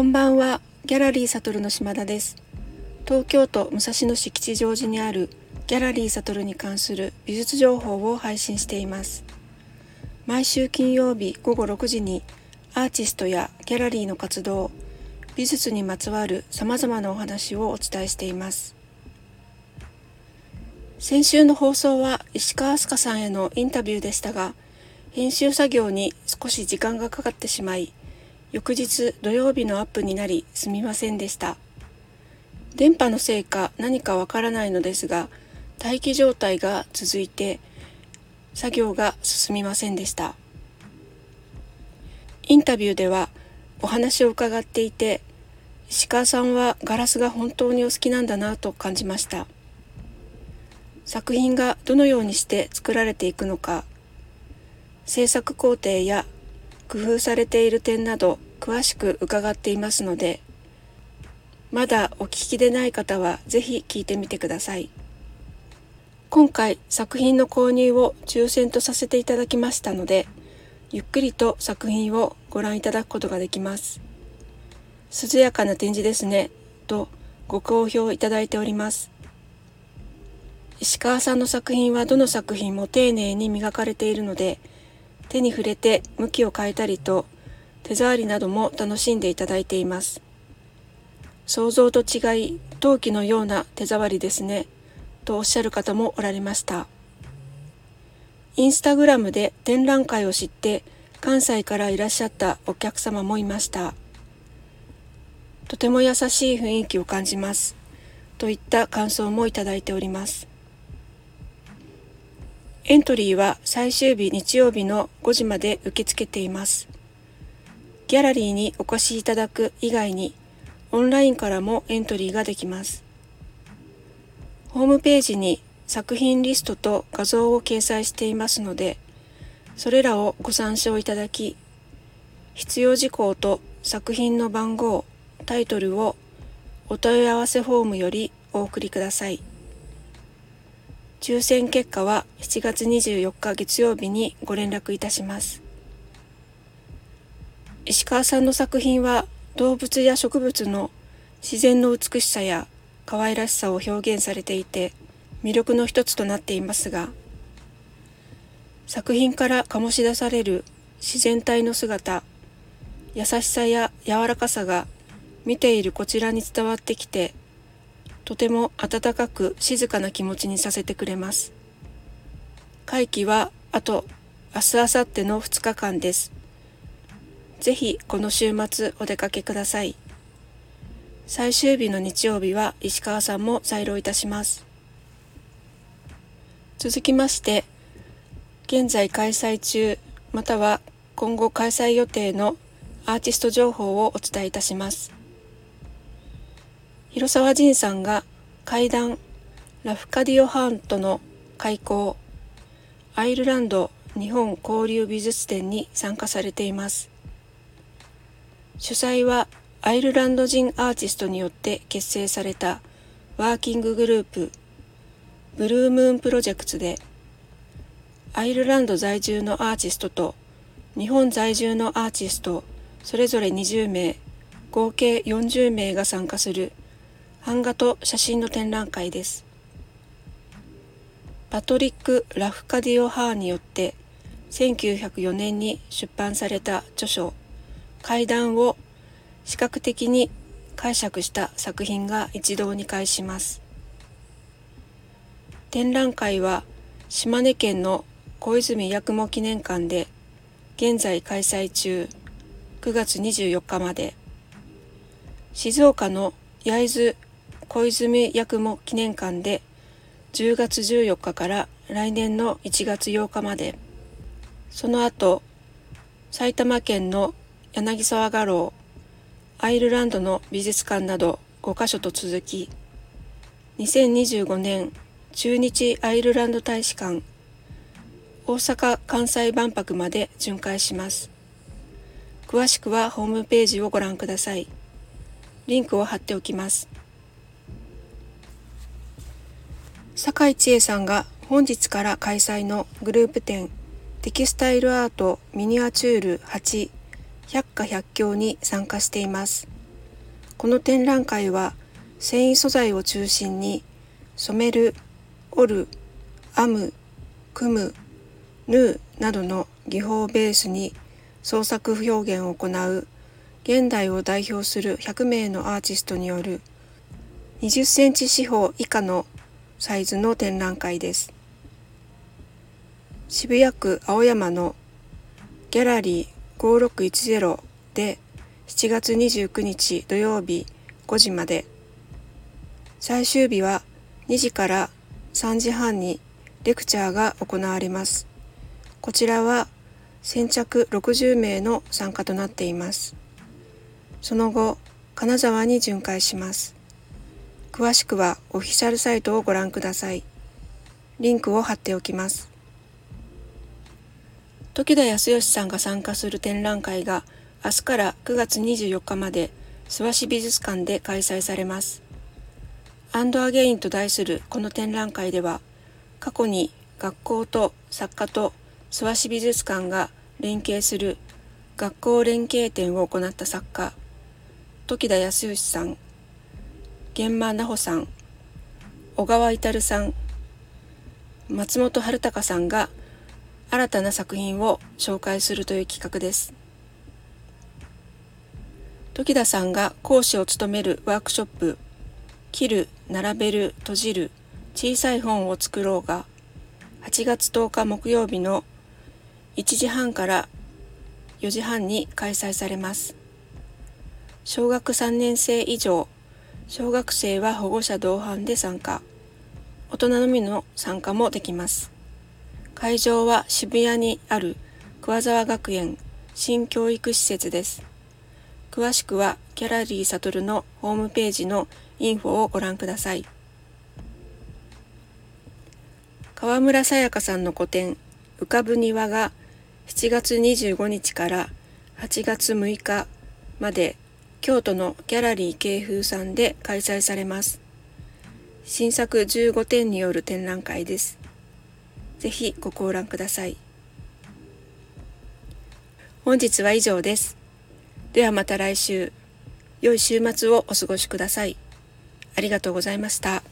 こんばんは、ギャラリーサトルの島田です。東京都武蔵野市吉祥寺にあるギャラリーサトルに関する美術情報を配信しています。毎週金曜日午後6時にアーティストやギャラリーの活動、美術にまつわる様々なお話をお伝えしています。先週の放送は石川飛鳥さんへのインタビューでしたが、編集作業に少し時間がかかってしまい、翌日土曜日のアップになりすみませんでした。電波のせいか何かわからないのですが、待機状態が続いて作業が進みませんでした。インタビューではお話を伺っていて、石川さんはガラスが本当にお好きなんだなと感じました。作品がどのようにして作られていくのか制作工程や工夫されている点など詳しく伺っていますのでまだお聞きでない方はぜひ聞いてみてください。今回作品の購入を抽選とさせていただきましたのでゆっくりと作品をご覧いただくことができます。涼やかな展示ですねとご好評いただいております。石川さんの作品はどの作品も丁寧に磨かれているので手に触れて向きを変えたりと手触りなども楽しんでいただいています。想像と違い陶器のような手触りですねとおっしゃる方もおられました。インスタグラムで展覧会を知って関西からいらっしゃったお客様もいました。とても優しい雰囲気を感じます。といった感想もいただいております。エントリーは最終日日曜日の5時まで受け付けています。ギャラリーにお越しいただく以外にオンラインからもエントリーができます。ホームページに作品リストと画像を掲載していますので、それらをご参照いただき、必要事項と作品の番号、タイトルをお問い合わせフォームよりお送りください。抽選結果は7月24日月曜日にご連絡いたします。石川さんの作品は動物や植物の自然の美しさや可愛らしさを表現されていて魅力の一つとなっていますが作品から醸し出される自然体の姿優しさや柔らかさが見ているこちらに伝わってきてとても温かく静かな気持ちにさせてくれます。会期はあと明日明後日の2日間です。ぜひこの週末お出かけください。最終日の日曜日は石川さんも在労いたします。続きまして、現在開催中または今後開催予定のアーティスト情報をお伝えいたします。広沢仁さんが階段ラフカディオハントの開校アイルランド日本交流美術展に参加されています。主催はアイルランド人アーティストによって結成されたワーキンググループブルームーンプロジェクトでアイルランド在住のアーティストと日本在住のアーティストそれぞれ20名合計40名が参加する版画と写真の展覧会です。パトリック・ラフカディオ・ハーによって1904年に出版された著書「階段」を視覚的に解釈した作品が一堂に会します。展覧会は島根県の小泉八雲記念館で現在開催中9月24日まで静岡の焼津小泉八雲記念館で10月14日から来年の1月8日まで。その後埼玉県の柳沢画廊アイルランドの美術館など5カ所と続き2025年中日アイルランド大使館大阪・関西万博まで巡回します。詳しくはホームページをご覧ください。リンクを貼っておきます。酒井千恵さんが本日から開催のグループ展テキスタイルアートミニアチュール8百花百境に参加しています。この展覧会は繊維素材を中心に染める、織る、編む、組む、縫うなどの技法をベースに創作表現を行う現代を代表する100名のアーティストによる20センチ四方以下のサイズの展覧会です。渋谷区青山のギャラリー5610で7月29日土曜日5時まで最終日は2時から3時半にレクチャーが行われます。こちらは先着60名の参加となっています。その後、金沢に巡回します。詳しくはオフィシャルサイトをご覧ください。リンクを貼っておきます。時田康義さんが参加する展覧会が明日から9月24日まで諏訪市美術館で開催されます。アンドアゲインと題するこの展覧会では過去に学校と作家と諏訪市美術館が連携する学校連携展を行った作家時田康義さん源馬奈穂さん小川至さん松本春隆さんが新たな作品を紹介するという企画です時田さんが講師を務めるワークショップ「切る並べる閉じる小さい本を作ろう」が8月10日木曜日の1時半から4時半に開催されます。小学3年生以上、小学生は保護者同伴で参加。大人のみの参加もできます。会場は渋谷にある桑沢学園新教育施設です。詳しくはギャラリーサトルのホームページのインフォをご覧ください。川村さやかさんの個展浮かぶ庭が7月25日から8月6日まで京都のギャラリー京風さんで開催されます。新作15点による展覧会です。ぜひご講覧ください。本日は以上です。ではまた来週、良い週末をお過ごしください。ありがとうございました。